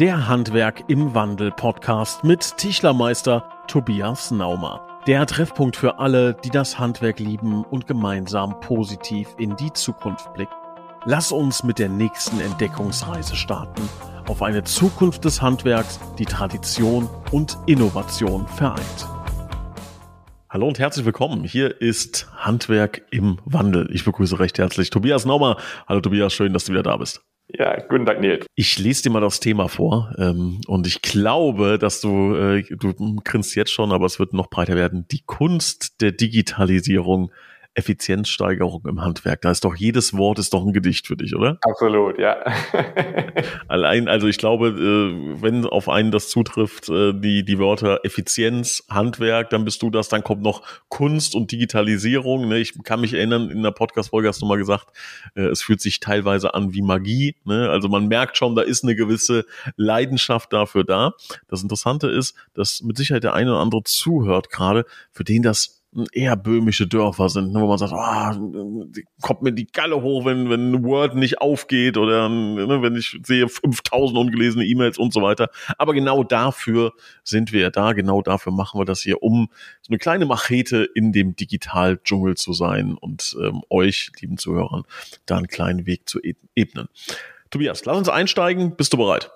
Der Handwerk im Wandel Podcast mit Tischlermeister Tobias Naumer. Der Treffpunkt für alle, die das Handwerk lieben und gemeinsam positiv in die Zukunft blicken. Lass uns mit der nächsten Entdeckungsreise starten auf eine Zukunft des Handwerks, die Tradition und Innovation vereint. Hallo und herzlich willkommen. Hier ist Handwerk im Wandel. Ich begrüße recht herzlich Tobias Naumer. Hallo Tobias, schön, dass du wieder da bist. Ja, guten Tag, Nils. Ich lese dir mal das Thema vor ähm, und ich glaube, dass du, äh, du grinst jetzt schon, aber es wird noch breiter werden. Die Kunst der Digitalisierung Effizienzsteigerung im Handwerk. Da ist doch jedes Wort ist doch ein Gedicht für dich, oder? Absolut, ja. Allein, also ich glaube, äh, wenn auf einen das zutrifft, äh, die, die Wörter Effizienz, Handwerk, dann bist du das, dann kommt noch Kunst und Digitalisierung. Ne? Ich kann mich erinnern, in der Podcast-Folge hast du mal gesagt, äh, es fühlt sich teilweise an wie Magie. Ne? Also man merkt schon, da ist eine gewisse Leidenschaft dafür da. Das Interessante ist, dass mit Sicherheit der eine oder andere zuhört gerade, für den das eher böhmische Dörfer sind, ne, wo man sagt, oh, kommt mir die Galle hoch, wenn, wenn Word nicht aufgeht oder ne, wenn ich sehe 5000 ungelesene E-Mails und so weiter. Aber genau dafür sind wir ja da, genau dafür machen wir das hier, um so eine kleine Machete in dem Digital-Dschungel zu sein und ähm, euch, lieben Zuhörern, da einen kleinen Weg zu e-, ebnen. Tobias, lass uns einsteigen. Bist du bereit?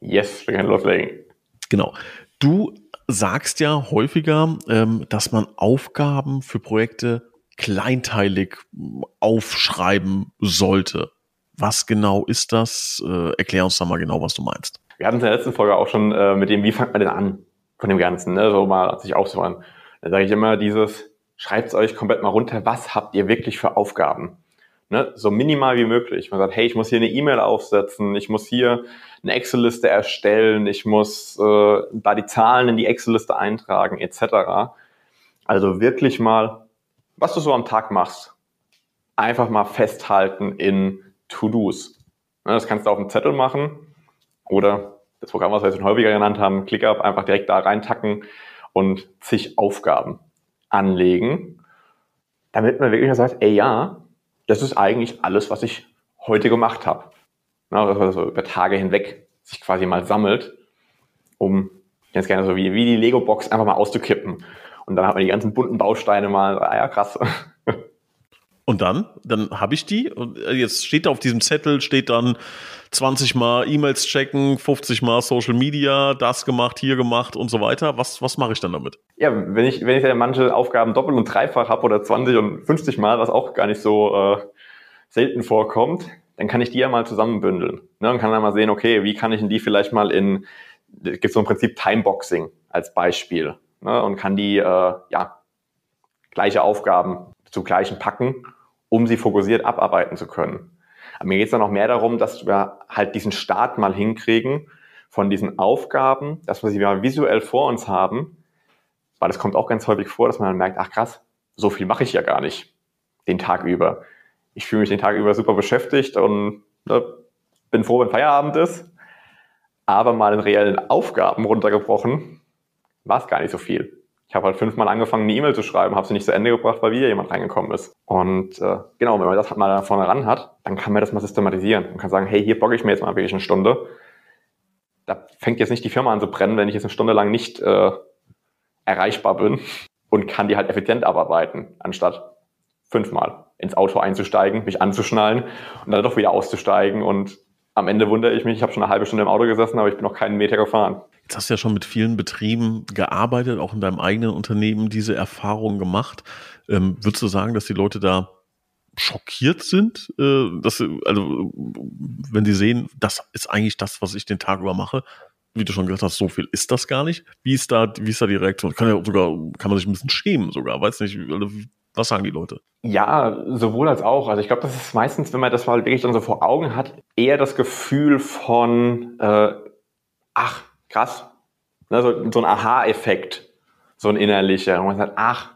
Yes, wir können loslegen. Genau. Du sagst ja häufiger, ähm, dass man Aufgaben für Projekte kleinteilig aufschreiben sollte. Was genau ist das? Äh, erklär uns da mal genau, was du meinst. Wir hatten es in der letzten Folge auch schon äh, mit dem, wie fängt man denn an von dem Ganzen, ne? so mal sich aufzuräumen. Da sage ich immer dieses, schreibt euch komplett mal runter, was habt ihr wirklich für Aufgaben? Ne? So minimal wie möglich. Man sagt, hey, ich muss hier eine E-Mail aufsetzen, ich muss hier eine Excel-Liste erstellen, ich muss äh, da die Zahlen in die Excel-Liste eintragen, etc. Also wirklich mal, was du so am Tag machst, einfach mal festhalten in To-Dos. Ne, das kannst du auf dem Zettel machen oder das Programm, was wir jetzt häufiger genannt haben, ClickUp, einfach direkt da reintacken und zig Aufgaben anlegen, damit man wirklich sagt, ey ja, das ist eigentlich alles, was ich heute gemacht habe. Na, dass man so über Tage hinweg sich quasi mal sammelt, um ganz gerne so wie, wie die Lego-Box einfach mal auszukippen. Und dann hat man die ganzen bunten Bausteine mal, ah ja, krass. Und dann, dann habe ich die und äh, jetzt steht da auf diesem Zettel, steht dann 20 Mal E-Mails checken, 50 Mal Social Media, das gemacht, hier gemacht und so weiter. Was, was mache ich dann damit? Ja, wenn ich, wenn ich ja manche Aufgaben doppelt und dreifach habe oder 20 und 50 Mal, was auch gar nicht so äh, selten vorkommt, dann kann ich die ja mal zusammenbündeln. Ne, und kann dann mal sehen, okay, wie kann ich denn die vielleicht mal in, gibt so im Prinzip Timeboxing als Beispiel. Ne, und kann die, äh, ja, gleiche Aufgaben zu gleichen packen, um sie fokussiert abarbeiten zu können. Aber mir geht es dann noch mehr darum, dass wir halt diesen Start mal hinkriegen von diesen Aufgaben, dass wir sie mal visuell vor uns haben, weil es kommt auch ganz häufig vor, dass man dann merkt, ach krass, so viel mache ich ja gar nicht den Tag über. Ich fühle mich den Tag über super beschäftigt und ne, bin froh, wenn Feierabend ist. Aber mal in reellen Aufgaben runtergebrochen, war es gar nicht so viel. Ich habe halt fünfmal angefangen, eine E-Mail zu schreiben, habe sie nicht zu Ende gebracht, weil wieder jemand reingekommen ist. Und äh, genau, wenn man das mal da vorne ran hat, dann kann man das mal systematisieren und kann sagen, hey, hier bocke ich mir jetzt mal wirklich eine Stunde. Da fängt jetzt nicht die Firma an zu brennen, wenn ich jetzt eine Stunde lang nicht äh, erreichbar bin und kann die halt effizient abarbeiten, anstatt fünfmal ins Auto einzusteigen, mich anzuschnallen und dann doch wieder auszusteigen und am Ende wundere ich mich, ich habe schon eine halbe Stunde im Auto gesessen, aber ich bin noch keinen Meter gefahren. Jetzt hast du ja schon mit vielen Betrieben gearbeitet, auch in deinem eigenen Unternehmen diese Erfahrungen gemacht. Ähm, würdest du sagen, dass die Leute da schockiert sind, äh, dass also wenn sie sehen, das ist eigentlich das, was ich den Tag über mache, wie du schon gesagt hast, so viel ist das gar nicht. Wie ist da, wie ist da die Reaktion? Kann ja sogar, kann man sich ein bisschen schämen sogar, weiß nicht, also, was sagen die Leute? Ja, sowohl als auch. Also ich glaube, das ist meistens, wenn man das mal wirklich dann so vor Augen hat, eher das Gefühl von, äh, ach, krass. Ne, so, so ein Aha-Effekt, so ein innerlicher. Und man sagt, ach,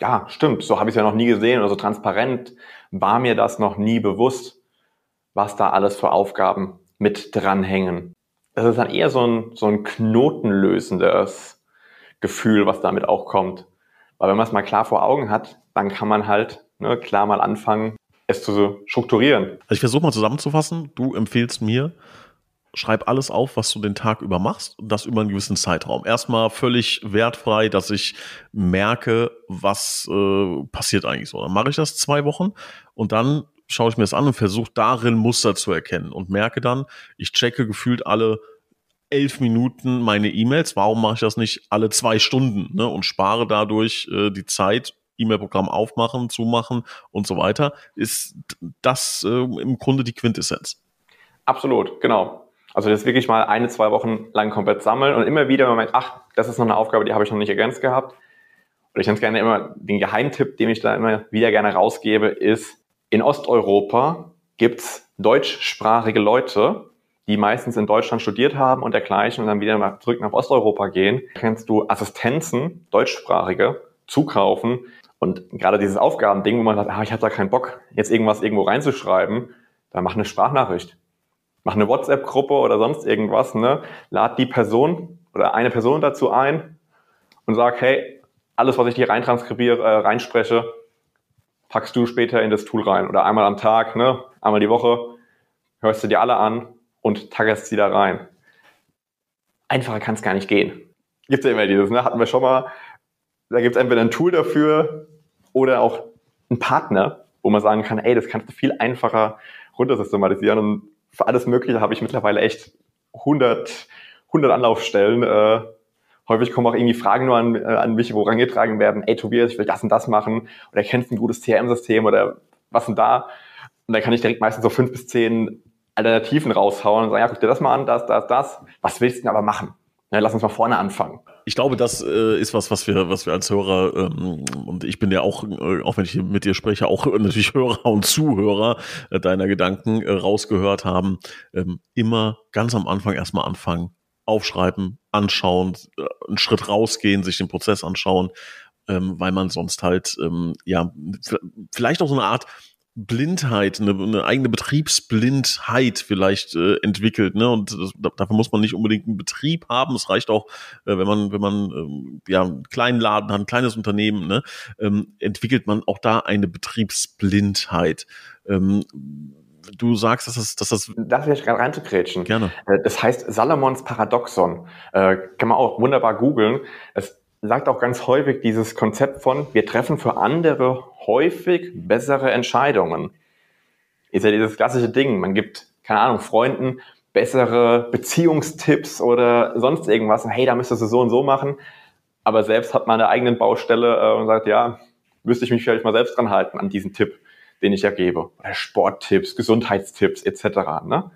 ja, stimmt, so habe ich es ja noch nie gesehen oder so transparent war mir das noch nie bewusst, was da alles für Aufgaben mit dranhängen. Das ist dann eher so ein, so ein knotenlösendes Gefühl, was damit auch kommt. Weil wenn man es mal klar vor Augen hat, dann kann man halt ne, klar mal anfangen, es zu strukturieren. Also ich versuche mal zusammenzufassen. Du empfehlst mir, schreib alles auf, was du den Tag über machst und das über einen gewissen Zeitraum. Erstmal völlig wertfrei, dass ich merke, was äh, passiert eigentlich so. Dann mache ich das zwei Wochen und dann schaue ich mir das an und versuche darin Muster zu erkennen und merke dann, ich checke gefühlt alle elf Minuten meine E-Mails. Warum mache ich das nicht alle zwei Stunden ne? und spare dadurch äh, die Zeit, E-Mail-Programm aufmachen, zumachen und so weiter? Ist das äh, im Grunde die Quintessenz? Absolut, genau. Also das wirklich mal eine, zwei Wochen lang komplett sammeln und immer wieder, wenn man merkt, ach, das ist noch eine Aufgabe, die habe ich noch nicht ergänzt gehabt. Und ich ganz gerne immer, den Geheimtipp, den ich da immer wieder gerne rausgebe, ist, in Osteuropa gibt's deutschsprachige Leute, die meistens in Deutschland studiert haben und dergleichen und dann wieder zurück nach Osteuropa gehen. Kannst du Assistenzen, deutschsprachige, zukaufen und gerade dieses Aufgabending, wo man sagt, ah, ich habe da keinen Bock, jetzt irgendwas irgendwo reinzuschreiben, dann mach eine Sprachnachricht mach eine WhatsApp-Gruppe oder sonst irgendwas, ne? Lad die Person oder eine Person dazu ein und sag, hey, alles, was ich dir reintranskribiere, äh, reinspreche, packst du später in das Tool rein. Oder einmal am Tag, ne? einmal die Woche, hörst du dir alle an und taggerst sie da rein. Einfacher kann es gar nicht gehen. Gibt ja immer dieses, ne? hatten wir schon mal. Da gibt es entweder ein Tool dafür oder auch einen Partner, wo man sagen kann, ey, das kannst du viel einfacher runtersystematisieren und für alles Mögliche habe ich mittlerweile echt 100, 100 Anlaufstellen. Äh, häufig kommen auch irgendwie Fragen nur an, äh, an mich, wo rangetragen werden, ey Tobias, ich will das und das machen oder kennst du ein gutes CRM-System oder was denn da? Und dann kann ich direkt meistens so fünf bis zehn Alternativen raushauen und sagen, ja, guck dir das mal an, das, das, das. Was willst du denn aber machen? Ja, lass uns mal vorne anfangen. Ich glaube, das äh, ist was, was wir, was wir als Hörer ähm, und ich bin ja auch, äh, auch wenn ich mit dir spreche, auch natürlich Hörer und Zuhörer äh, deiner Gedanken äh, rausgehört haben. Ähm, immer ganz am Anfang erstmal anfangen, aufschreiben, anschauen, äh, einen Schritt rausgehen, sich den Prozess anschauen, ähm, weil man sonst halt ähm, ja vielleicht auch so eine Art Blindheit, eine, eine eigene Betriebsblindheit vielleicht äh, entwickelt. Ne? Und das, dafür muss man nicht unbedingt einen Betrieb haben. Es reicht auch, äh, wenn man, wenn man ähm, ja einen kleinen Laden hat, ein kleines Unternehmen, ne? ähm, entwickelt man auch da eine Betriebsblindheit. Ähm, du sagst, dass das, dass das. Darf ich gerade reinzukrätschen? Gerne. Äh, das heißt Salomons Paradoxon. Äh, kann man auch wunderbar googeln. Es sagt auch ganz häufig dieses Konzept von, wir treffen für andere häufig bessere Entscheidungen. Ist ja dieses klassische Ding. Man gibt, keine Ahnung, Freunden bessere Beziehungstipps oder sonst irgendwas. Hey, da müsstest du so und so machen. Aber selbst hat man eine eigene Baustelle äh, und sagt, ja, müsste ich mich vielleicht mal selbst dran halten an diesen Tipp, den ich ja gebe. Oder Sporttipps, Gesundheitstipps etc. Ne?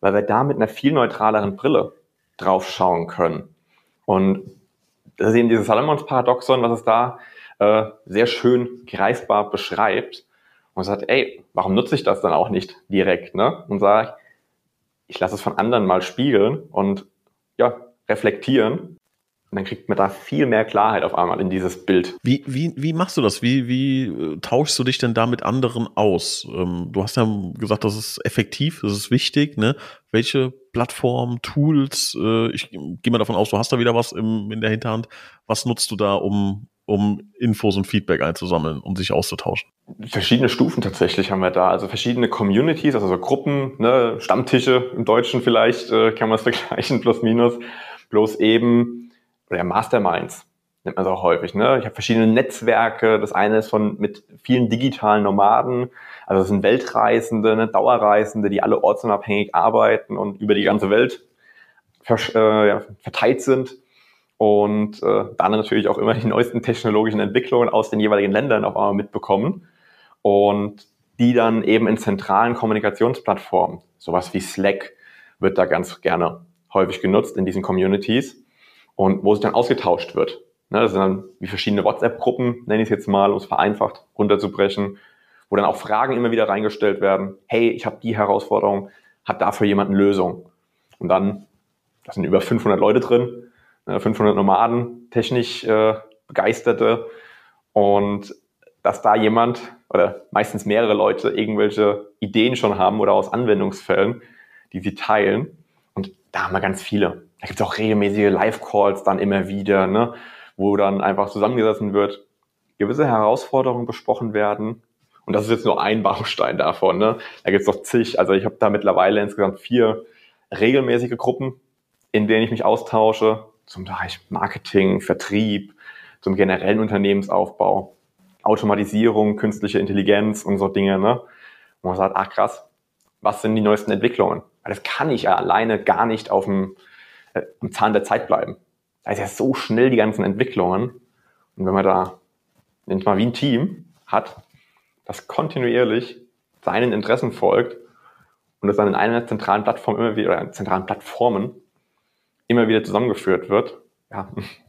Weil wir da mit einer viel neutraleren Brille drauf schauen können. Und das ist eben dieses Salomons-Paradoxon, was es da äh, sehr schön greifbar beschreibt und sagt, ey, warum nutze ich das dann auch nicht direkt? Ne? Und sage, ich lasse es von anderen mal spiegeln und ja, reflektieren. Und dann kriegt man da viel mehr Klarheit auf einmal in dieses Bild. Wie, wie, wie machst du das? Wie, wie äh, tauschst du dich denn da mit anderen aus? Ähm, du hast ja gesagt, das ist effektiv, das ist wichtig. Ne? Welche Plattformen, Tools, äh, ich gehe mal davon aus, du hast da wieder was im, in der Hinterhand. Was nutzt du da, um, um Infos und Feedback einzusammeln und sich auszutauschen? Verschiedene Stufen tatsächlich haben wir da. Also verschiedene Communities, also so Gruppen, ne, Stammtische im Deutschen vielleicht, äh, kann man es vergleichen, plus minus. Bloß eben, oder Masterminds nennt man es auch häufig. Ne? Ich habe verschiedene Netzwerke. Das eine ist von mit vielen digitalen Nomaden. Also das sind Weltreisende, ne, Dauerreisende, die alle ortsunabhängig arbeiten und über die ganze Welt äh, ja, verteilt sind und äh, dann natürlich auch immer die neuesten technologischen Entwicklungen aus den jeweiligen Ländern auf einmal mitbekommen und die dann eben in zentralen Kommunikationsplattformen, sowas wie Slack wird da ganz gerne häufig genutzt in diesen Communities und wo sich dann ausgetauscht wird. Ne, das sind dann wie verschiedene WhatsApp-Gruppen, nenne ich es jetzt mal, um es vereinfacht runterzubrechen, wo dann auch Fragen immer wieder reingestellt werden. Hey, ich habe die Herausforderung, hat dafür jemand eine Lösung? Und dann, da sind über 500 Leute drin, 500 äh, Nomaden, technisch äh, Begeisterte und dass da jemand oder meistens mehrere Leute irgendwelche Ideen schon haben oder aus Anwendungsfällen, die sie teilen. Und da haben wir ganz viele. Da gibt es auch regelmäßige Live-Calls dann immer wieder, ne, wo dann einfach zusammengesessen wird, gewisse Herausforderungen besprochen werden. Und das ist jetzt nur ein Baustein davon. Ne? Da gibt es noch zig. Also ich habe da mittlerweile insgesamt vier regelmäßige Gruppen, in denen ich mich austausche, zum Bereich Marketing, Vertrieb, zum generellen Unternehmensaufbau, Automatisierung, künstliche Intelligenz und so Dinge, ne? Wo man sagt, ach krass, was sind die neuesten Entwicklungen? Weil das kann ich ja alleine gar nicht auf dem, äh, am Zahn der Zeit bleiben. Da ist ja so schnell die ganzen Entwicklungen. Und wenn man da, nennt mal wie ein Team hat, das kontinuierlich seinen Interessen folgt und das dann in einer zentralen Plattform immer wieder, oder in zentralen Plattformen immer wieder zusammengeführt wird, ja,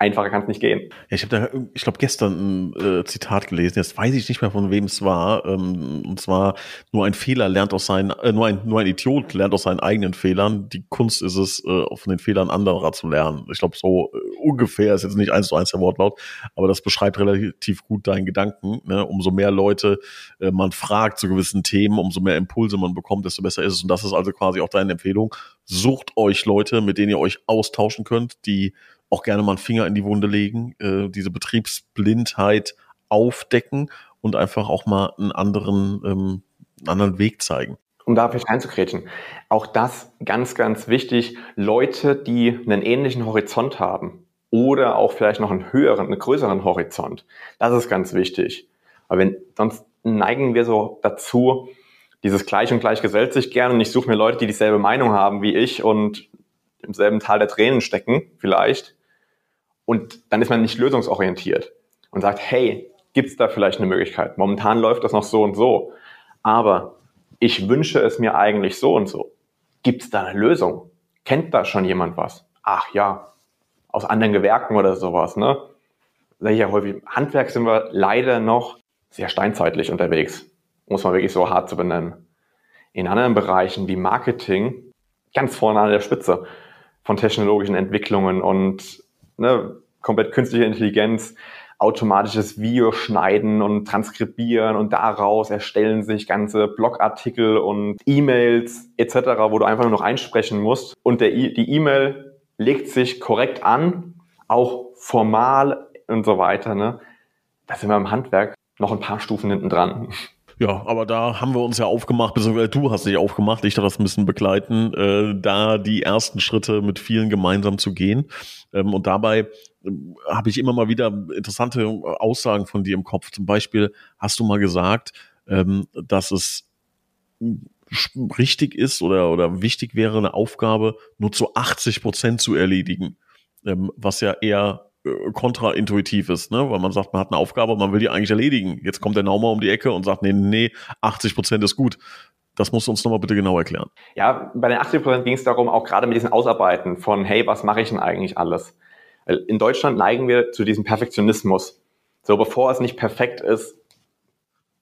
einfacher kann es nicht gehen. Ja, ich habe da, ich glaube, gestern ein äh, Zitat gelesen, jetzt weiß ich nicht mehr, von wem es war. Ähm, und zwar, nur ein Fehler lernt aus seinen, äh, nur, ein, nur ein Idiot lernt aus seinen eigenen Fehlern. Die Kunst ist es, äh, von den Fehlern anderer zu lernen. Ich glaube, so äh, ungefähr ist jetzt nicht eins zu eins der Wortlaut, aber das beschreibt relativ gut deinen Gedanken. Ne? Umso mehr Leute äh, man fragt zu gewissen Themen, umso mehr Impulse man bekommt, desto besser ist es. Und das ist also quasi auch deine Empfehlung. Sucht euch Leute, mit denen ihr euch austauschen könnt, die auch gerne mal einen Finger in die Wunde legen, äh, diese Betriebsblindheit aufdecken und einfach auch mal einen anderen, ähm, einen anderen Weg zeigen. Um da vielleicht reinzukrätschen. Auch das ganz, ganz wichtig. Leute, die einen ähnlichen Horizont haben oder auch vielleicht noch einen höheren, einen größeren Horizont. Das ist ganz wichtig. Aber wenn, sonst neigen wir so dazu, dieses Gleich und Gleich gesellt sich gern und ich suche mir Leute, die dieselbe Meinung haben wie ich und im selben Tal der Tränen stecken, vielleicht. Und dann ist man nicht lösungsorientiert und sagt, hey, gibt es da vielleicht eine Möglichkeit? Momentan läuft das noch so und so, aber ich wünsche es mir eigentlich so und so. Gibt es da eine Lösung? Kennt da schon jemand was? Ach ja, aus anderen Gewerken oder sowas, ne? Sag ich ja häufig, Handwerk sind wir leider noch sehr steinzeitlich unterwegs, muss man wirklich so hart zu benennen. In anderen Bereichen wie Marketing ganz vorne an der Spitze von technologischen Entwicklungen und ne, komplett künstliche Intelligenz, automatisches Video schneiden und transkribieren und daraus erstellen sich ganze Blogartikel und E-Mails etc., wo du einfach nur noch einsprechen musst. Und der, die E-Mail legt sich korrekt an, auch formal und so weiter. Ne? Da sind wir im Handwerk noch ein paar Stufen hinten dran. Ja, aber da haben wir uns ja aufgemacht, beziehungsweise du hast dich aufgemacht, ich darf das ein bisschen begleiten, äh, da die ersten Schritte mit vielen gemeinsam zu gehen. Ähm, und dabei äh, habe ich immer mal wieder interessante Aussagen von dir im Kopf. Zum Beispiel hast du mal gesagt, ähm, dass es richtig ist oder, oder wichtig wäre, eine Aufgabe nur zu 80 Prozent zu erledigen, ähm, was ja eher äh, kontraintuitiv ist, ne? weil man sagt, man hat eine Aufgabe, man will die eigentlich erledigen. Jetzt kommt der Naumer um die Ecke und sagt, nee, nee, 80 Prozent ist gut. Das musst du uns nochmal bitte genau erklären. Ja, bei den 80 Prozent ging es darum, auch gerade mit diesen Ausarbeiten von, hey, was mache ich denn eigentlich alles? In Deutschland neigen wir zu diesem Perfektionismus. So, bevor es nicht perfekt ist,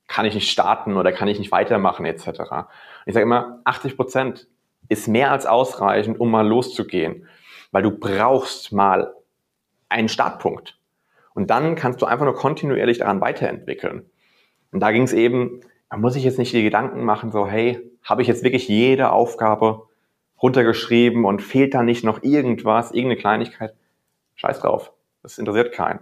kann ich nicht starten oder kann ich nicht weitermachen, etc. Und ich sage immer, 80 Prozent ist mehr als ausreichend, um mal loszugehen. Weil du brauchst mal einen Startpunkt. Und dann kannst du einfach nur kontinuierlich daran weiterentwickeln. Und da ging es eben, man muss sich jetzt nicht die Gedanken machen, so, hey, habe ich jetzt wirklich jede Aufgabe runtergeschrieben und fehlt da nicht noch irgendwas, irgendeine Kleinigkeit? Scheiß drauf. Das interessiert keinen.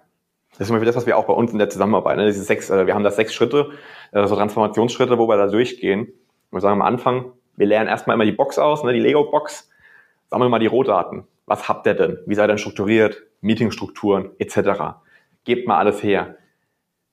Das ist immer das, was wir auch bei uns in der Zusammenarbeit, ne? diese sechs, äh, wir haben da sechs Schritte, äh, so Transformationsschritte, wo wir da durchgehen. Wir sagen am Anfang, wir lernen erstmal immer die Box aus, ne, die Lego-Box, sammeln mal die Rohdaten. Was habt ihr denn? Wie seid ihr denn strukturiert? Meetingstrukturen etc. Gebt mal alles her.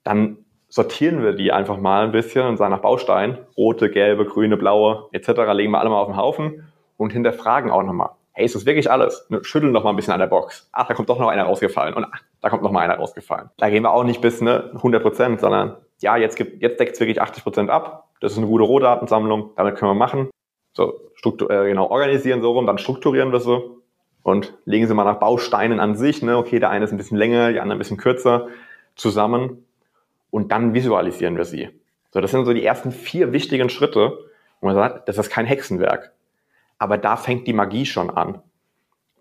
Dann sortieren wir die einfach mal ein bisschen und sagen nach Baustein, rote, gelbe, grüne, blaue etc. legen wir alle mal auf den Haufen und hinterfragen auch nochmal. Hey, ist das wirklich alles? Ne, schütteln noch mal ein bisschen an der Box. Ach, da kommt doch noch einer rausgefallen und ach, da kommt noch mal einer rausgefallen. Da gehen wir auch nicht bis ne, 100 Prozent, sondern ja, jetzt, jetzt deckt es wirklich 80 Prozent ab. Das ist eine gute Rohdatensammlung, damit können wir machen. So, äh, genau, organisieren so rum, dann strukturieren wir so und legen sie mal nach Bausteinen an sich, ne, okay, der eine ist ein bisschen länger, die andere ein bisschen kürzer, zusammen und dann visualisieren wir sie. So, das sind so die ersten vier wichtigen Schritte, wo man sagt, das ist kein Hexenwerk. Aber da fängt die Magie schon an.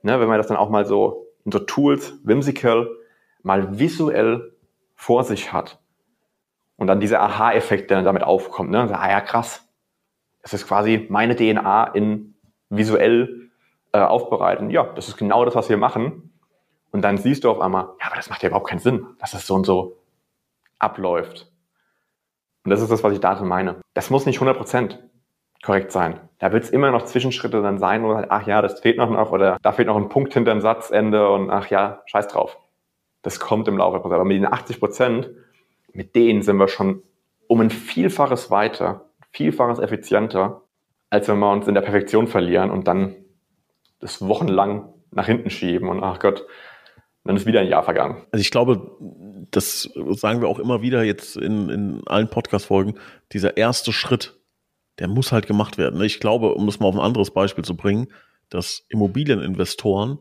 Ne, wenn man das dann auch mal so in so Tools, whimsical, mal visuell vor sich hat. Und dann dieser Aha-Effekt, der dann damit aufkommt. Ne? ah ja, krass. Das ist quasi meine DNA in visuell äh, aufbereiten. Ja, das ist genau das, was wir machen. Und dann siehst du auf einmal, ja, aber das macht ja überhaupt keinen Sinn, dass das so und so abläuft. Und das ist das, was ich darin meine. Das muss nicht 100 Prozent korrekt sein. Da wird es immer noch Zwischenschritte dann sein, wo halt, ach ja, das fehlt noch, noch oder da fehlt noch ein Punkt hinter dem Satzende und ach ja, scheiß drauf. Das kommt im Laufe der Prozess. Aber mit den 80 Prozent, mit denen sind wir schon um ein Vielfaches weiter, Vielfaches effizienter, als wenn wir uns in der Perfektion verlieren und dann das wochenlang nach hinten schieben und ach Gott, dann ist wieder ein Jahr vergangen. Also ich glaube, das sagen wir auch immer wieder jetzt in, in allen Podcast-Folgen, dieser erste Schritt, der muss halt gemacht werden. Ich glaube, um das mal auf ein anderes Beispiel zu bringen, dass Immobilieninvestoren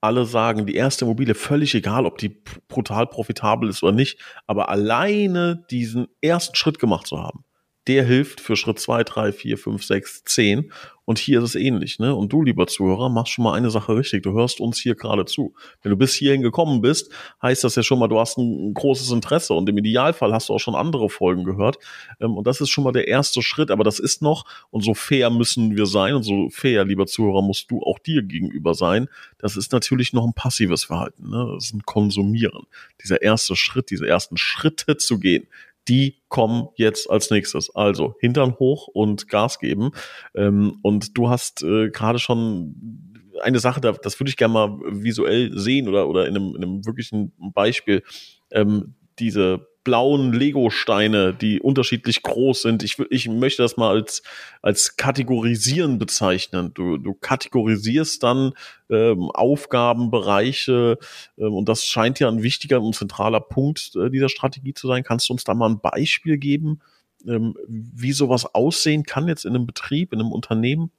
alle sagen, die erste Immobilie, völlig egal, ob die brutal profitabel ist oder nicht, aber alleine diesen ersten Schritt gemacht zu haben, der hilft für Schritt zwei, drei, vier, fünf, sechs, zehn. Und hier ist es ähnlich, ne? Und du, lieber Zuhörer, machst schon mal eine Sache richtig. Du hörst uns hier gerade zu. Wenn du bis hierhin gekommen bist, heißt das ja schon mal, du hast ein, großes Interesse und im Idealfall hast du auch schon andere Folgen gehört. Ähm, und das ist schon mal der erste Schritt, aber das ist noch, und so fair müssen wir sein und so fair, lieber Zuhörer, musst du auch dir gegenüber sein. Das ist natürlich noch ein passives Verhalten, ne? Das ist ein Konsumieren. Dieser erste Schritt, diese ersten Schritte zu gehen, die kommen jetzt als nächstes. Also Hintern hoch und Gas geben. Ähm, und du hast äh, gerade schon eine Sache, das würde ich gerne mal visuell sehen oder, oder in, einem, in einem wirklichen Beispiel. Ähm, diese blauen Lego-Steine, die unterschiedlich groß sind. Ich, ich möchte das mal als, als Kategorisieren bezeichnen. Du, du kategorisierst dann ähm, Aufgabenbereiche ähm, und das scheint ja ein wichtiger und zentraler Punkt äh, dieser Strategie zu sein. Kannst du uns da mal ein Beispiel geben, ähm, wie sowas aussehen kann jetzt in einem Betrieb, in einem Unternehmen?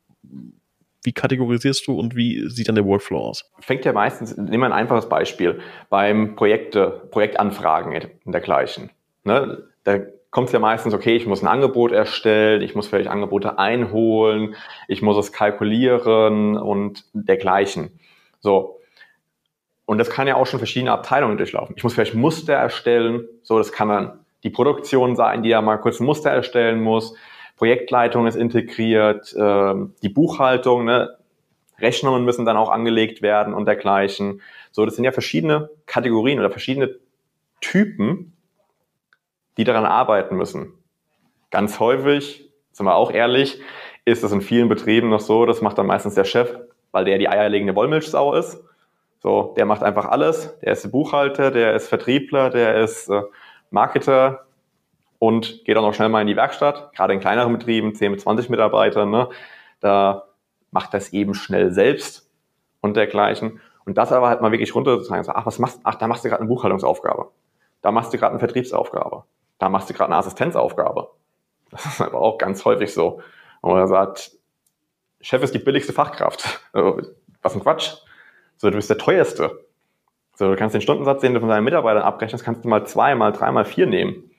Wie kategorisierst du und wie sieht dann der Workflow aus? Fängt ja meistens, nehmen wir ein einfaches Beispiel, beim Projekte, Projektanfragen und dergleichen. Ne? Da kommt es ja meistens, okay, ich muss ein Angebot erstellen, ich muss vielleicht Angebote einholen, ich muss es kalkulieren und dergleichen. So. Und das kann ja auch schon verschiedene Abteilungen durchlaufen. Ich muss vielleicht Muster erstellen, so, das kann dann die Produktion sein, die ja mal kurz ein Muster erstellen muss. Projektleitung ist integriert, äh, die Buchhaltung, ne? Rechnungen müssen dann auch angelegt werden und dergleichen. So, das sind ja verschiedene Kategorien oder verschiedene Typen, die daran arbeiten müssen. Ganz häufig, sind wir auch ehrlich, ist es in vielen Betrieben noch so, das macht dann meistens der Chef, weil der die eierlegende Wollmilchsau ist. So, der macht einfach alles. Der ist Buchhalter, der ist Vertriebler, der ist äh, Marketer, und geht auch noch schnell mal in die Werkstatt, gerade in kleineren Betrieben, 10 bis 20 Mitarbeiter, ne, da macht das eben schnell selbst und dergleichen. Und das aber halt mal wirklich runter zu sagen, so, ach, was machst, ach, da machst du gerade eine Buchhaltungsaufgabe. Da machst du gerade eine Vertriebsaufgabe. Da machst du gerade eine Assistenzaufgabe. Das ist aber auch ganz häufig so. Und er sagt, Chef ist die billigste Fachkraft. Was ein Quatsch. So, du bist der teuerste. So, du kannst den Stundensatz, den du von deinen Mitarbeitern abrechnest, kannst du mal zwei, mal drei, mal vier nehmen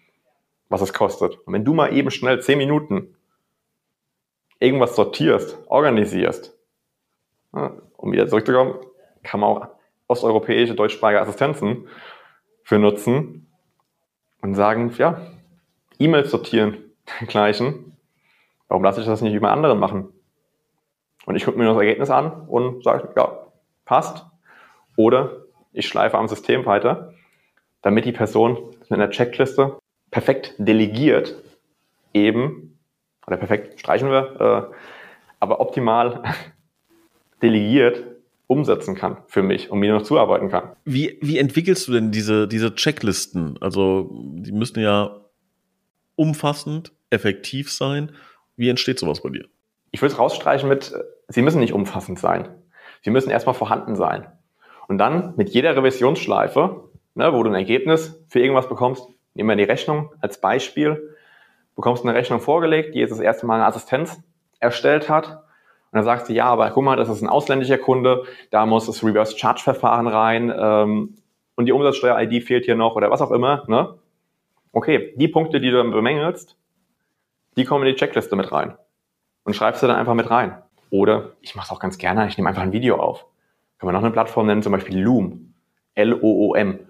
was es kostet. Und wenn du mal eben schnell zehn Minuten irgendwas sortierst, organisierst, um wieder zurückzukommen, kann man auch osteuropäische deutschsprachige Assistenzen für nutzen und sagen, ja, E-Mails sortieren, dergleichen. Warum lasse ich das nicht über anderen machen? Und ich gucke mir das Ergebnis an und sage, ja, passt. Oder ich schleife am System weiter, damit die Person mit einer Checkliste perfekt delegiert eben, oder perfekt streichen wir, äh, aber optimal delegiert umsetzen kann für mich und mir noch zuarbeiten kann. Wie, wie entwickelst du denn diese, diese Checklisten? Also, die müssen ja umfassend, effektiv sein. Wie entsteht sowas bei dir? Ich würde es rausstreichen mit, sie müssen nicht umfassend sein. Sie müssen erstmal vorhanden sein. Und dann mit jeder Revisionsschleife, ne, wo du ein Ergebnis für irgendwas bekommst, Nehmen wir die Rechnung als Beispiel. Du bekommst eine Rechnung vorgelegt, die jetzt das erste Mal eine Assistenz erstellt hat. Und dann sagst du, ja, aber guck mal, das ist ein ausländischer Kunde, da muss das Reverse Charge Verfahren rein ähm, und die Umsatzsteuer-ID fehlt hier noch oder was auch immer. Ne? Okay, die Punkte, die du dann bemängelst, die kommen in die Checkliste mit rein und schreibst du dann einfach mit rein. Oder ich mache es auch ganz gerne, ich nehme einfach ein Video auf. Können wir noch eine Plattform nennen, zum Beispiel Loom. L-O-O-M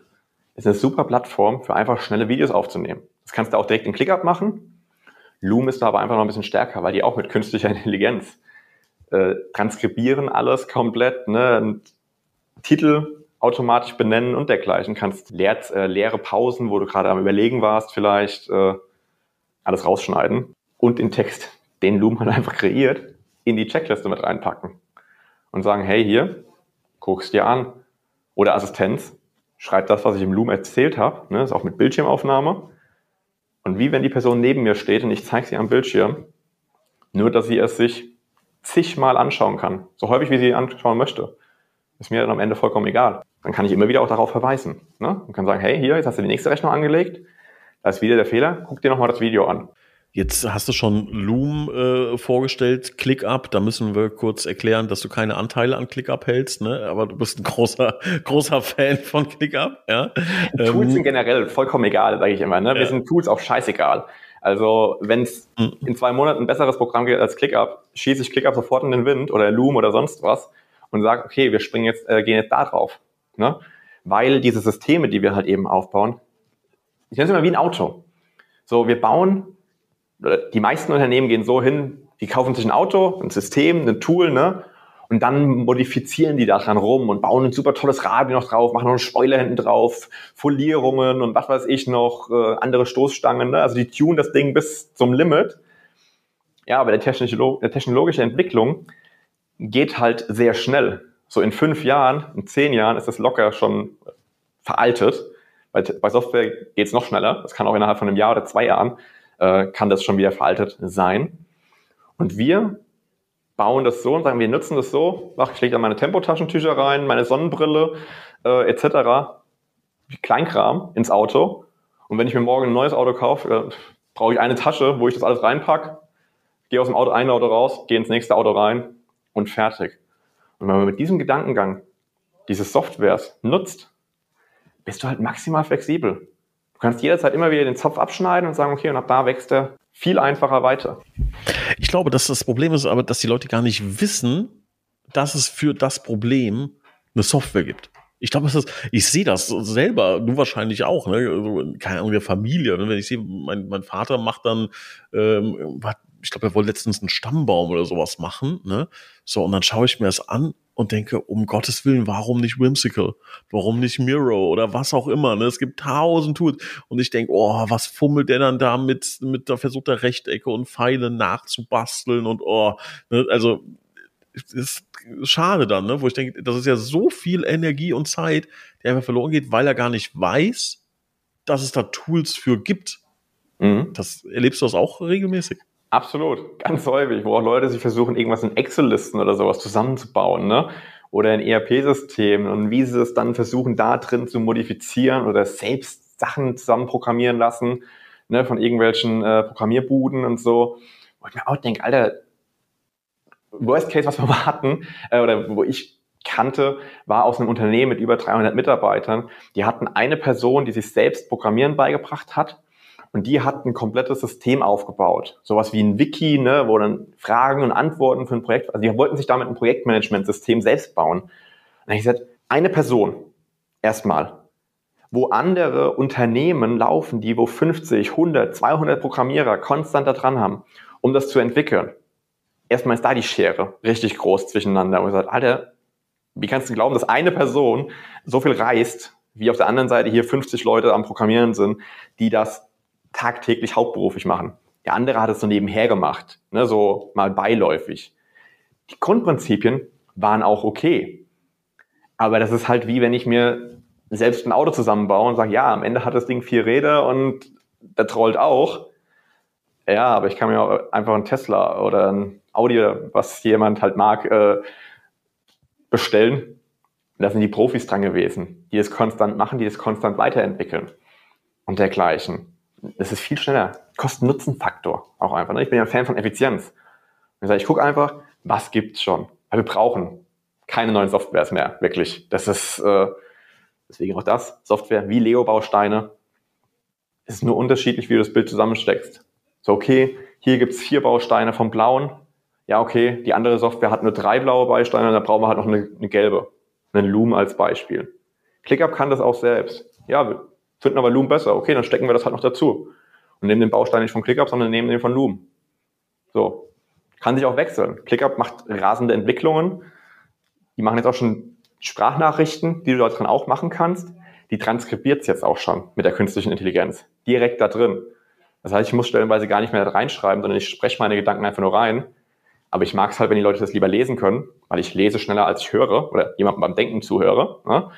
ist eine super Plattform für einfach schnelle Videos aufzunehmen. Das kannst du auch direkt in ClickUp machen. Loom ist da aber einfach noch ein bisschen stärker, weil die auch mit künstlicher Intelligenz äh, transkribieren alles komplett, ne? Titel automatisch benennen und dergleichen. Kannst leer, äh, leere Pausen, wo du gerade am Überlegen warst, vielleicht äh, alles rausschneiden und in Text den Loom halt einfach kreiert, in die Checkliste mit reinpacken und sagen, hey, hier, guck's dir an. Oder Assistenz, schreib das, was ich im Loom erzählt habe, ne, ist auch mit Bildschirmaufnahme. Und wie wenn die Person neben mir steht und ich zeige sie am Bildschirm, nur dass sie es sich zigmal anschauen kann, so häufig wie sie anschauen möchte, ist mir dann am Ende vollkommen egal. Dann kann ich immer wieder auch darauf verweisen. Ne? Und kann sagen, hey, hier, jetzt hast du die nächste Rechnung angelegt, da ist wieder der Fehler, guck dir nochmal das Video an. Jetzt hast du schon Loom äh, vorgestellt, ClickUp. Da müssen wir kurz erklären, dass du keine Anteile an ClickUp hältst, ne? Aber du bist ein großer, großer Fan von ClickUp, ja. Tools ähm, sind generell vollkommen egal, sage ich immer. Ne? Wir ja. sind Tools auch scheißegal. Also wenn es mhm. in zwei Monaten ein besseres Programm gibt als ClickUp, schieße ich ClickUp sofort in den Wind oder Loom oder sonst was und sage, okay, wir springen jetzt, äh, gehen jetzt da drauf. Ne? Weil diese Systeme, die wir halt eben aufbauen, ich nenne es immer wie ein Auto. So, wir bauen die meisten Unternehmen gehen so hin, die kaufen sich ein Auto, ein System, ein Tool, ne? Und dann modifizieren die da dran rum und bauen ein super tolles Radio noch drauf, machen noch einen Spoiler hinten drauf, Folierungen und was weiß ich noch, äh, andere Stoßstangen, ne? Also die tun das Ding bis zum Limit. Ja, aber der, Technolog der technologische Entwicklung geht halt sehr schnell. So in fünf Jahren, in zehn Jahren ist das locker schon veraltet. Bei, bei Software geht's noch schneller. Das kann auch innerhalb von einem Jahr oder zwei Jahren äh, kann das schon wieder veraltet sein. Und wir bauen das so und sagen, wir nutzen das so, ach, ich lege da meine Tempotaschentücher rein, meine Sonnenbrille äh, etc., Kleinkram ins Auto. Und wenn ich mir morgen ein neues Auto kaufe, äh, brauche ich eine Tasche, wo ich das alles reinpacke, gehe aus dem Auto ein Auto raus, gehe ins nächste Auto rein und fertig. Und wenn man mit diesem Gedankengang diese Softwares nutzt, bist du halt maximal flexibel. Du kannst jederzeit immer wieder den Zopf abschneiden und sagen, okay, und ab da wächst er viel einfacher weiter. Ich glaube, dass das Problem ist aber, dass die Leute gar nicht wissen, dass es für das Problem eine Software gibt. Ich glaube, ich sehe das selber, du wahrscheinlich auch, ne? Also, keine Ahnung, der Familie. Ne? Wenn ich sehe, mein, mein Vater macht dann, ähm, ich glaube, er wollte letztens einen Stammbaum oder sowas machen, ne? So, und dann schaue ich mir das an und denke, um Gottes Willen, warum nicht Whimsical? Warum nicht Miro oder was auch immer? Ne? Es gibt tausend Tools. Und ich denke, oh, was fummelt der dann da mit, mit da versucht er Rechtecke und Pfeile nachzubasteln und oh, ne? also ist schade dann, ne? wo ich denke, das ist ja so viel Energie und Zeit, die einfach verloren geht, weil er gar nicht weiß, dass es da Tools für gibt. Mhm. Das erlebst du das auch regelmäßig? Absolut, ganz häufig, wo auch Leute sich versuchen, irgendwas in Excel-Listen oder sowas zusammenzubauen, ne? Oder in ERP-Systemen und wie sie es dann versuchen, da drin zu modifizieren oder selbst Sachen zusammen programmieren lassen, ne, von irgendwelchen äh, Programmierbuden und so. Wo ich mir auch denke, Alter, Worst Case, was wir hatten, äh, oder wo ich kannte, war aus einem Unternehmen mit über 300 Mitarbeitern. Die hatten eine Person, die sich selbst Programmieren beigebracht hat und die hat ein komplettes System aufgebaut. Sowas wie ein Wiki, ne, wo dann Fragen und Antworten für ein Projekt, also die wollten sich damit ein Projektmanagementsystem selbst bauen. Und dann habe ich gesagt, eine Person, erstmal, wo andere Unternehmen laufen, die wo 50, 100, 200 Programmierer konstant da dran haben, um das zu entwickeln. Erstmal ist da die Schere richtig groß zwischeneinander. Und ich sage, Alter, wie kannst du glauben, dass eine Person so viel reißt, wie auf der anderen Seite hier 50 Leute am Programmieren sind, die das tagtäglich hauptberuflich machen. Der andere hat es so nebenher gemacht, ne, so mal beiläufig. Die Grundprinzipien waren auch okay. Aber das ist halt wie wenn ich mir selbst ein Auto zusammenbaue und sage, ja, am Ende hat das Ding vier Räder und der trollt auch. Ja, aber ich kann mir auch einfach einen Tesla oder ein Audi, was jemand halt mag, äh, bestellen. Da sind die Profis dran gewesen, die es konstant machen, die es konstant weiterentwickeln und dergleichen das ist viel schneller. Kosten-Nutzen-Faktor auch einfach. Ne? Ich bin ja ein Fan von Effizienz. Ich sage, ich gucke einfach, was gibt's schon. Weil wir brauchen keine neuen Softwares mehr, wirklich. Das ist äh, deswegen auch das. Software wie Lego-Bausteine. Es ist nur unterschiedlich, wie du das Bild zusammensteckst. So, okay, hier gibt's vier Bausteine vom Blauen. Ja, okay, die andere Software hat nur drei blaue Bausteine, da brauchen wir halt noch eine, eine gelbe. Einen Loom als Beispiel. ClickUp kann das auch selbst. Ja, finden aber Loom besser. Okay, dann stecken wir das halt noch dazu. Und nehmen den Baustein nicht von ClickUp, sondern nehmen den von Loom. So. Kann sich auch wechseln. ClickUp macht rasende Entwicklungen. Die machen jetzt auch schon Sprachnachrichten, die du dort drin auch machen kannst. Die transkribiert es jetzt auch schon mit der künstlichen Intelligenz. Direkt da drin. Das heißt, ich muss stellenweise gar nicht mehr reinschreiben, sondern ich spreche meine Gedanken einfach nur rein. Aber ich mag es halt, wenn die Leute das lieber lesen können, weil ich lese schneller, als ich höre oder jemandem beim Denken zuhöre. Ne?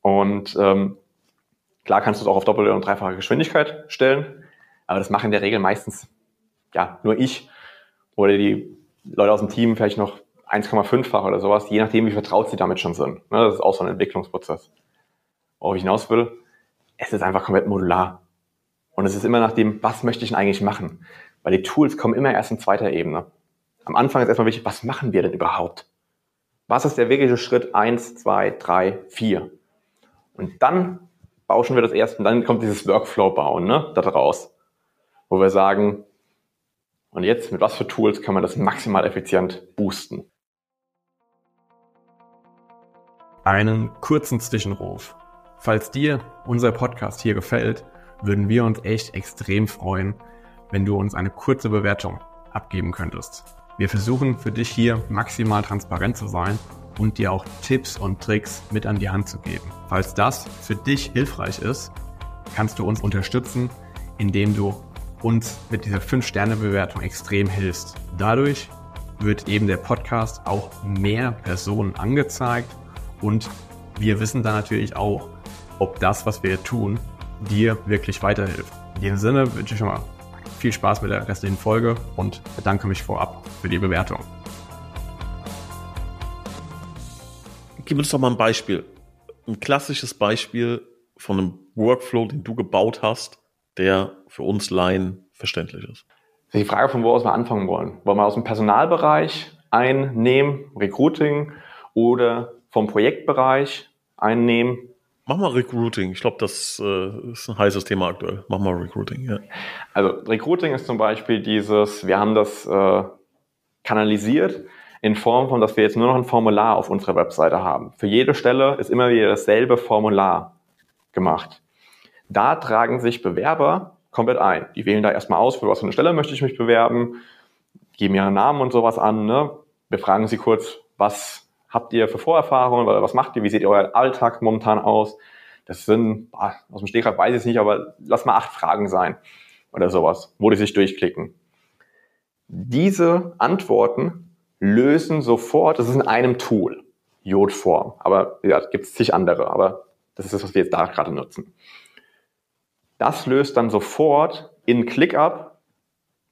Und ähm, klar kannst du es auch auf doppelte und dreifache Geschwindigkeit stellen, aber das machen in der Regel meistens ja nur ich oder die Leute aus dem Team vielleicht noch 1,5-fach oder sowas, je nachdem, wie vertraut sie damit schon sind. Ne? Das ist auch so ein Entwicklungsprozess. Worauf ich hinaus will, es ist einfach komplett modular. Und es ist immer nach dem, was möchte ich denn eigentlich machen? Weil die Tools kommen immer erst in zweiter Ebene. Am Anfang ist erstmal wichtig, was machen wir denn überhaupt? Was ist der wirkliche Schritt eins, zwei, drei, vier? Und dann bauschen wir das erst und dann kommt dieses Workflow-Bauen ne, da draus, wo wir sagen, und jetzt mit was für Tools kann man das maximal effizient boosten? Einen kurzen Zwischenruf. Falls dir unser Podcast hier gefällt, würden wir uns echt extrem freuen, wenn du uns eine kurze Bewertung abgeben könntest. Wir versuchen für dich hier maximal transparent zu sein und dir auch Tipps und Tricks mit an die Hand zu geben. Falls das für dich hilfreich ist, kannst du uns unterstützen, indem du uns mit dieser 5-Sterne-Bewertung extrem hilfst. Dadurch wird eben der Podcast auch mehr Personen angezeigt und wir wissen dann natürlich auch, ob das, was wir tun, dir wirklich weiterhilft. In dem Sinne wünsche ich schon mal viel Spaß mit der restlichen Folge und bedanke mich vorab für die Bewertung. Gib uns doch mal ein Beispiel. Ein klassisches Beispiel von einem Workflow, den du gebaut hast, der für uns Laien verständlich ist. Die Frage, von wo aus wir anfangen wollen. Wollen wir aus dem Personalbereich einnehmen, Recruiting oder vom Projektbereich einnehmen, Mach mal Recruiting. Ich glaube, das äh, ist ein heißes Thema aktuell. Mach mal Recruiting, ja. Also Recruiting ist zum Beispiel dieses, wir haben das äh, kanalisiert in Form von, dass wir jetzt nur noch ein Formular auf unserer Webseite haben. Für jede Stelle ist immer wieder dasselbe Formular gemacht. Da tragen sich Bewerber komplett ein. Die wählen da erstmal aus, für was für eine Stelle möchte ich mich bewerben, geben ihren Namen und sowas an. Ne? Wir fragen sie kurz, was habt ihr für Vorerfahrungen oder was macht ihr? Wie sieht euer Alltag momentan aus? Das sind, aus dem Stegreif weiß ich es nicht, aber lass mal acht Fragen sein oder sowas, wo die sich durchklicken. Diese Antworten lösen sofort, das ist in einem Tool, Jodform, aber ja, gibt es zig andere, aber das ist das, was wir jetzt da gerade nutzen. Das löst dann sofort in ClickUp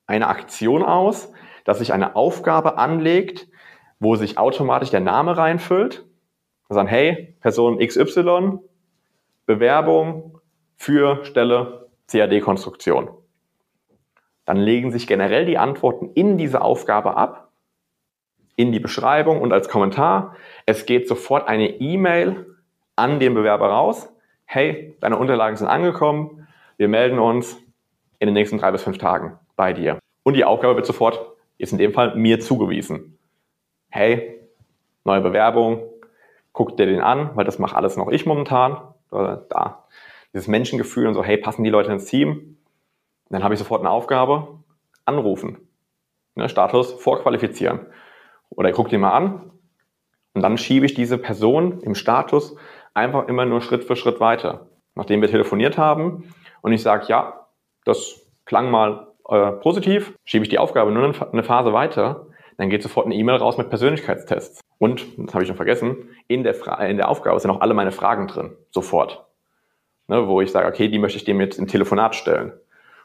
eine Aktion aus, dass sich eine Aufgabe anlegt, wo sich automatisch der Name reinfüllt. Wir sagen, hey, Person XY, Bewerbung für Stelle CAD-Konstruktion. Dann legen sich generell die Antworten in diese Aufgabe ab, in die Beschreibung und als Kommentar. Es geht sofort eine E-Mail an den Bewerber raus. Hey, deine Unterlagen sind angekommen. Wir melden uns in den nächsten drei bis fünf Tagen bei dir. Und die Aufgabe wird sofort, ist in dem Fall mir zugewiesen hey, neue Bewerbung, guck dir den an, weil das mache alles noch ich momentan. Da, dieses Menschengefühl und so, hey, passen die Leute ins Team? Und dann habe ich sofort eine Aufgabe, anrufen. Ne, Status vorqualifizieren. Oder ich gucke den mal an und dann schiebe ich diese Person im Status einfach immer nur Schritt für Schritt weiter. Nachdem wir telefoniert haben und ich sage, ja, das klang mal äh, positiv, schiebe ich die Aufgabe nur eine Phase weiter dann geht sofort eine E-Mail raus mit Persönlichkeitstests. Und, das habe ich schon vergessen, in der, Fra in der Aufgabe sind auch alle meine Fragen drin, sofort. Ne, wo ich sage, okay, die möchte ich dem jetzt im Telefonat stellen.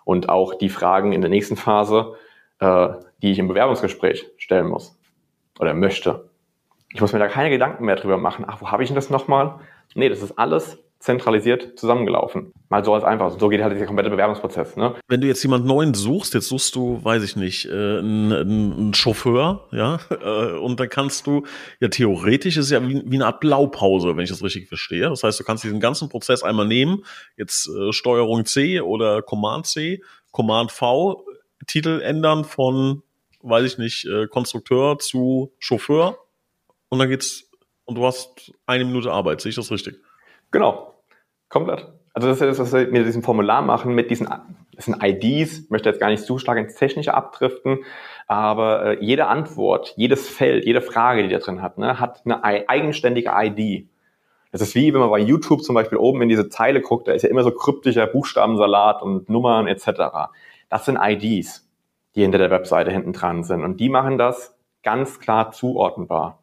Und auch die Fragen in der nächsten Phase, äh, die ich im Bewerbungsgespräch stellen muss oder möchte. Ich muss mir da keine Gedanken mehr drüber machen. Ach, wo habe ich denn das nochmal? Nee, das ist alles zentralisiert zusammengelaufen. Mal so als einfach. So geht halt dieser komplette Bewerbungsprozess. Ne? Wenn du jetzt jemanden neuen suchst, jetzt suchst du, weiß ich nicht, äh, einen, einen Chauffeur, ja, äh, und dann kannst du, ja, theoretisch ist es ja wie, wie eine Art Blaupause, wenn ich das richtig verstehe. Das heißt, du kannst diesen ganzen Prozess einmal nehmen, jetzt äh, Steuerung C oder Command C, Command V, Titel ändern von, weiß ich nicht, äh, Konstrukteur zu Chauffeur und dann geht's und du hast eine Minute Arbeit, sehe ich das richtig? Genau, komplett. Also das ist das, was wir mit diesem Formular machen, mit diesen das sind IDs, ich möchte jetzt gar nicht zu stark ins Technische abdriften, aber äh, jede Antwort, jedes Feld, jede Frage, die da drin hat, ne, hat eine eigenständige ID. Es ist wie, wenn man bei YouTube zum Beispiel oben in diese Zeile guckt, da ist ja immer so kryptischer Buchstabensalat und Nummern etc. Das sind IDs, die hinter der Webseite hinten dran sind. Und die machen das ganz klar zuordnenbar.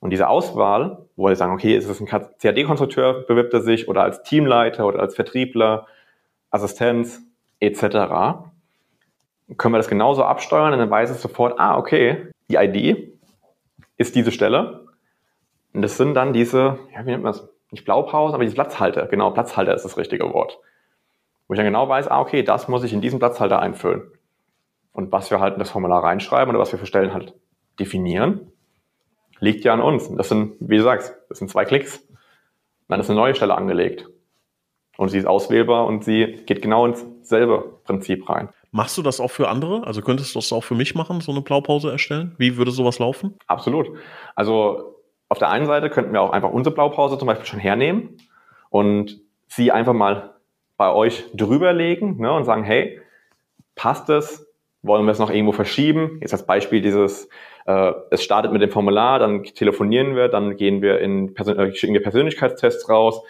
Und diese Auswahl, wo wir sagen, okay, ist es ein CAD-Konstrukteur, bewirbt er sich oder als Teamleiter oder als Vertriebler, Assistenz etc., können wir das genauso absteuern und dann weiß es sofort, ah, okay, die ID ist diese Stelle. Und das sind dann diese, ja, wie nennt man das? Nicht Blaupausen, aber diese Platzhalter. Genau, Platzhalter ist das richtige Wort. Wo ich dann genau weiß, ah, okay, das muss ich in diesen Platzhalter einfüllen. Und was wir halt in das Formular reinschreiben oder was wir für Stellen halt definieren, liegt ja an uns. Das sind, wie du sagst, das sind zwei Klicks. Dann ist eine neue Stelle angelegt. Und sie ist auswählbar und sie geht genau ins selbe Prinzip rein. Machst du das auch für andere? Also könntest du das auch für mich machen, so eine Blaupause erstellen? Wie würde sowas laufen? Absolut. Also auf der einen Seite könnten wir auch einfach unsere Blaupause zum Beispiel schon hernehmen und sie einfach mal bei euch drüberlegen ne, und sagen, hey, passt es? Wollen wir es noch irgendwo verschieben? Jetzt als Beispiel dieses, äh, es startet mit dem Formular, dann telefonieren wir, dann gehen wir in Persön äh, schicken wir Persönlichkeitstests raus,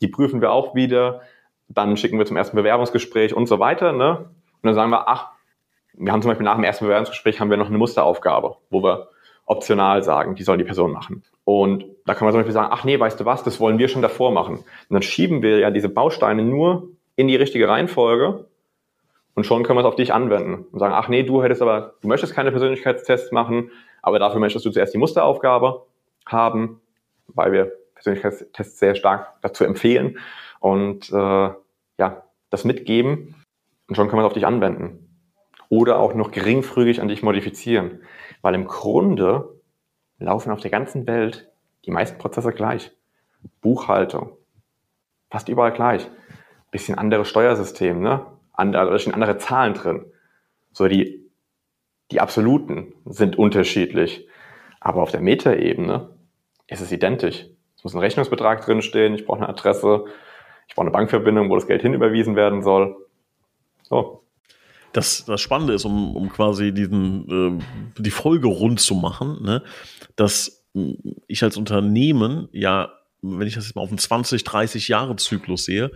die prüfen wir auch wieder, dann schicken wir zum ersten Bewerbungsgespräch und so weiter. Ne? Und dann sagen wir, ach, wir haben zum Beispiel nach dem ersten Bewerbungsgespräch haben wir noch eine Musteraufgabe, wo wir optional sagen, die sollen die Person machen. Und da kann man zum Beispiel sagen, ach nee, weißt du was, das wollen wir schon davor machen. Und dann schieben wir ja diese Bausteine nur in die richtige Reihenfolge und schon können wir es auf dich anwenden und sagen, ach nee, du hättest aber, du möchtest keine Persönlichkeitstests machen, aber dafür möchtest du zuerst die Musteraufgabe haben, weil wir Persönlichkeitstests sehr stark dazu empfehlen und äh, ja, das mitgeben und schon können wir es auf dich anwenden. Oder auch noch geringfügig an dich modifizieren. Weil im Grunde laufen auf der ganzen Welt die meisten Prozesse gleich. Buchhaltung, fast überall gleich. Bisschen anderes Steuersystem, ne? Andere, da stehen andere Zahlen drin. So die, die absoluten sind unterschiedlich. Aber auf der Metaebene ist es identisch. Es muss ein Rechnungsbetrag drinstehen, ich brauche eine Adresse, ich brauche eine Bankverbindung, wo das Geld hinüberwiesen werden soll. So, das, das Spannende ist, um, um quasi diesen, äh, die Folge rund zu machen, ne, dass ich als Unternehmen ja, wenn ich das jetzt mal auf einen 20, 30 Jahre Zyklus sehe,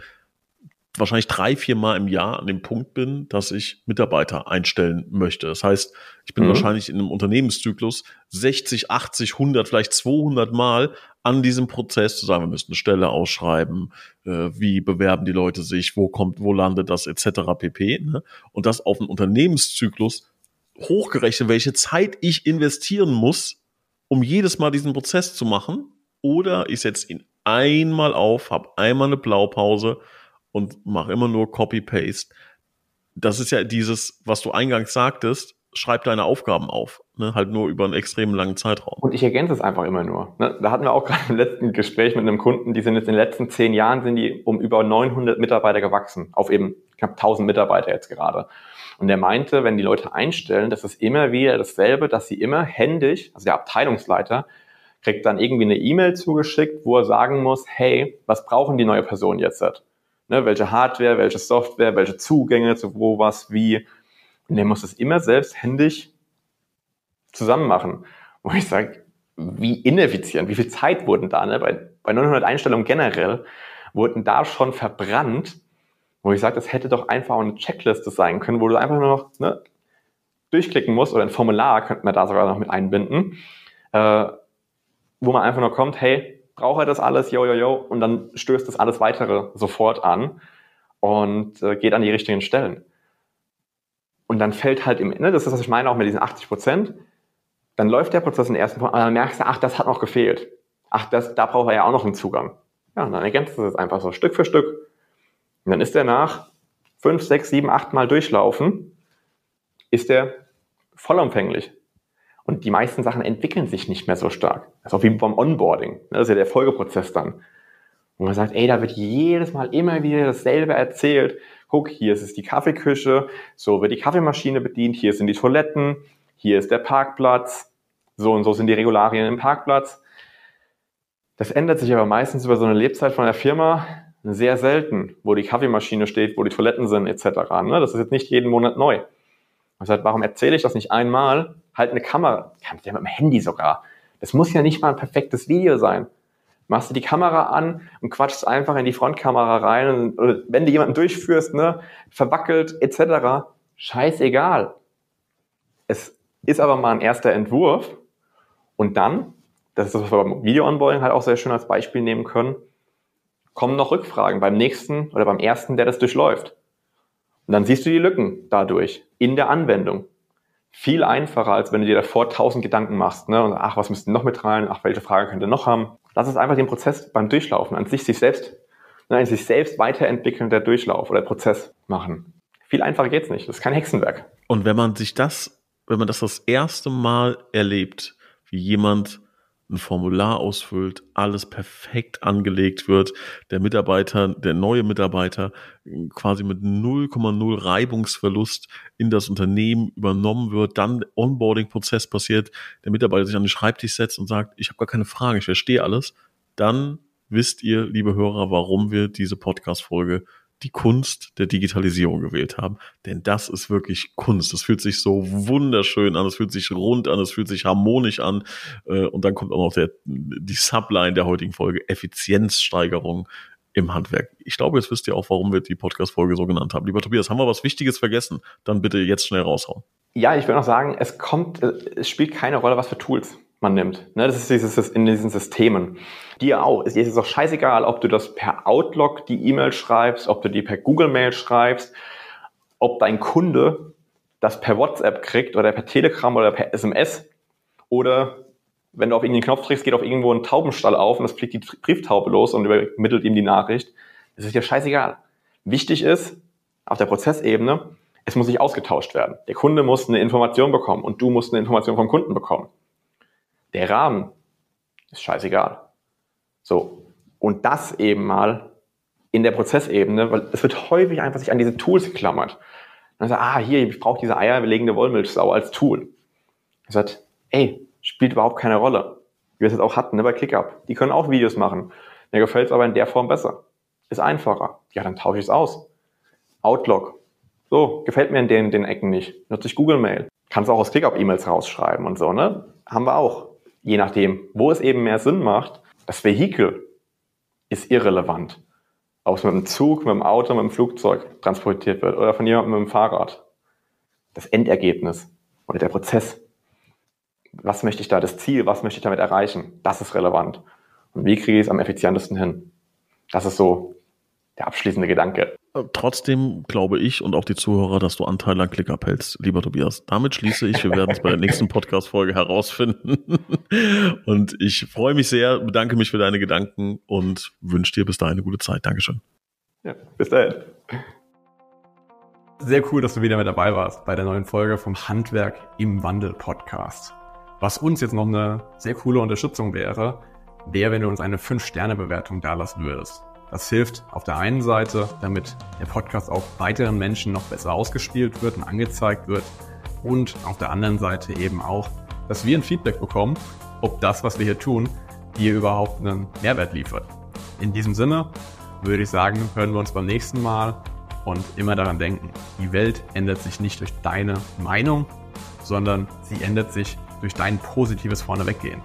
wahrscheinlich drei, vier Mal im Jahr an dem Punkt bin, dass ich Mitarbeiter einstellen möchte. Das heißt, ich bin mhm. wahrscheinlich in einem Unternehmenszyklus 60, 80, 100, vielleicht 200 Mal an diesem Prozess zu sagen, wir müssen eine Stelle ausschreiben, äh, wie bewerben die Leute sich, wo kommt, wo landet das etc. pp. Ne? Und das auf einen Unternehmenszyklus hochgerechnet, welche Zeit ich investieren muss, um jedes Mal diesen Prozess zu machen. Oder ich setze ihn einmal auf, habe einmal eine Blaupause und mache immer nur Copy-Paste. Das ist ja dieses, was du eingangs sagtest, schreib deine Aufgaben auf. Ne? Halt nur über einen extrem langen Zeitraum. Und ich ergänze es einfach immer nur. Ne? Da hatten wir auch gerade im letzten Gespräch mit einem Kunden, die sind jetzt in den letzten zehn Jahren sind die um über 900 Mitarbeiter gewachsen. Auf eben knapp 1000 Mitarbeiter jetzt gerade. Und er meinte, wenn die Leute einstellen, das ist immer wieder dasselbe, dass sie immer händisch, also der Abteilungsleiter, kriegt dann irgendwie eine E-Mail zugeschickt, wo er sagen muss, hey, was brauchen die neue Person jetzt? Ne, welche Hardware, welche Software, welche Zugänge zu wo, was, wie. Und der muss das immer selbst händisch zusammen machen. Wo ich sage, wie ineffizient, wie viel Zeit wurden da, ne? bei, bei 900 Einstellungen generell, wurden da schon verbrannt, wo ich sage, das hätte doch einfach eine Checkliste sein können, wo du einfach nur noch ne, durchklicken musst oder ein Formular könnte man da sogar noch mit einbinden, äh, wo man einfach nur kommt, hey, braucht er das alles, yo, yo, yo, und dann stößt das alles weitere sofort an und äh, geht an die richtigen Stellen. Und dann fällt halt im Ende, das ist, was ich meine, auch mit diesen 80 Prozent, dann läuft der Prozess in den ersten Punkt, und dann merkst du, ach, das hat noch gefehlt. Ach, das, da braucht er ja auch noch einen Zugang. Ja, und dann ergänzt du das einfach so Stück für Stück. Und dann ist der nach fünf, sechs, sieben, acht Mal durchlaufen, ist der vollumfänglich. Und die meisten Sachen entwickeln sich nicht mehr so stark. Das ist auch wie beim Onboarding. Das ist ja der Folgeprozess dann. Und man sagt, ey, da wird jedes Mal immer wieder dasselbe erzählt. Guck, hier ist es die Kaffeeküche, so wird die Kaffeemaschine bedient, hier sind die Toiletten, hier ist der Parkplatz, so und so sind die Regularien im Parkplatz. Das ändert sich aber meistens über so eine Lebzeit von der Firma sehr selten, wo die Kaffeemaschine steht, wo die Toiletten sind, etc. Ne? Das ist jetzt nicht jeden Monat neu. Man sagt, warum erzähle ich das nicht einmal? Halt eine Kamera, ja mit dem Handy sogar. Das muss ja nicht mal ein perfektes Video sein. machst du die Kamera an und quatschst einfach in die Frontkamera rein und oder wenn du jemanden durchführst, ne, verwackelt etc., scheißegal. Es ist aber mal ein erster Entwurf und dann, das ist das, was wir beim Video-Onboarding halt auch sehr schön als Beispiel nehmen können, kommen noch Rückfragen beim nächsten oder beim ersten, der das durchläuft. Und dann siehst du die Lücken dadurch in der Anwendung. Viel einfacher, als wenn du dir davor tausend Gedanken machst, ne? Und ach, was müsste noch mit rein? Ach, welche Frage könnte noch haben? Lass es einfach den Prozess beim Durchlaufen an sich, sich selbst, ne, sich selbst weiterentwickelnder Durchlauf oder Prozess machen. Viel einfacher geht's nicht. Das ist kein Hexenwerk. Und wenn man sich das, wenn man das das erste Mal erlebt, wie jemand ein Formular ausfüllt, alles perfekt angelegt wird, der Mitarbeiter, der neue Mitarbeiter quasi mit 0,0 Reibungsverlust in das Unternehmen übernommen wird, dann Onboarding-Prozess passiert, der Mitarbeiter sich an den Schreibtisch setzt und sagt, ich habe gar keine Fragen, ich verstehe alles, dann wisst ihr, liebe Hörer, warum wir diese Podcast-Folge die Kunst der Digitalisierung gewählt haben. Denn das ist wirklich Kunst. Das fühlt sich so wunderschön an, es fühlt sich rund an, es fühlt sich harmonisch an. Äh, und dann kommt auch noch der, die Subline der heutigen Folge, Effizienzsteigerung im Handwerk. Ich glaube, jetzt wisst ihr auch, warum wir die Podcast-Folge so genannt haben. Lieber Tobias, haben wir was Wichtiges vergessen? Dann bitte jetzt schnell raushauen. Ja, ich will noch sagen, es kommt, äh, es spielt keine Rolle, was für Tools man nimmt. Ne, das ist dieses in diesen Systemen. Dir auch. Es ist auch scheißegal, ob du das per Outlook die E-Mail schreibst, ob du die per Google Mail schreibst, ob dein Kunde das per WhatsApp kriegt oder per Telegram oder per SMS oder wenn du auf irgendeinen Knopf drückst, geht auf irgendwo ein Taubenstall auf und es fliegt die Brieftaube los und übermittelt ihm die Nachricht. Das ist dir scheißegal. Wichtig ist, auf der Prozessebene, es muss sich ausgetauscht werden. Der Kunde muss eine Information bekommen und du musst eine Information vom Kunden bekommen. Der Rahmen ist scheißegal. So. Und das eben mal in der Prozessebene, weil es wird häufig einfach sich an diese Tools geklammert. dann sagt, ah, hier, ich brauche diese eierlegende Wollmilchsau als Tool. Er sagt, ey, spielt überhaupt keine Rolle. Wie wir es jetzt auch hatten, ne, bei ClickUp. Die können auch Videos machen. Mir gefällt es aber in der Form besser. Ist einfacher. Ja, dann tausche ich es aus. Outlook. So, gefällt mir in den, den Ecken nicht. Nutze ich Google Mail. Kannst auch aus ClickUp E-Mails rausschreiben und so, ne? Haben wir auch je nachdem, wo es eben mehr Sinn macht, das Vehikel ist irrelevant. Ob es mit dem Zug, mit dem Auto, mit dem Flugzeug transportiert wird oder von jemandem mit dem Fahrrad. Das Endergebnis oder der Prozess. Was möchte ich da, das Ziel, was möchte ich damit erreichen? Das ist relevant. Und wie kriege ich es am effizientesten hin? Das ist so der abschließende Gedanke. Trotzdem glaube ich und auch die Zuhörer, dass du Anteil an ClickUp hältst, lieber Tobias. Damit schließe ich. Wir werden es bei der nächsten Podcast-Folge herausfinden. Und ich freue mich sehr, bedanke mich für deine Gedanken und wünsche dir bis dahin eine gute Zeit. Dankeschön. Ja, bis dahin. Sehr cool, dass du wieder mit dabei warst bei der neuen Folge vom Handwerk im Wandel Podcast. Was uns jetzt noch eine sehr coole Unterstützung wäre, wäre, wenn du uns eine 5-Sterne-Bewertung dalassen würdest. Das hilft auf der einen Seite, damit der Podcast auch weiteren Menschen noch besser ausgespielt wird und angezeigt wird. Und auf der anderen Seite eben auch, dass wir ein Feedback bekommen, ob das, was wir hier tun, dir überhaupt einen Mehrwert liefert. In diesem Sinne würde ich sagen, hören wir uns beim nächsten Mal und immer daran denken, die Welt ändert sich nicht durch deine Meinung, sondern sie ändert sich durch dein positives Vorneweggehen.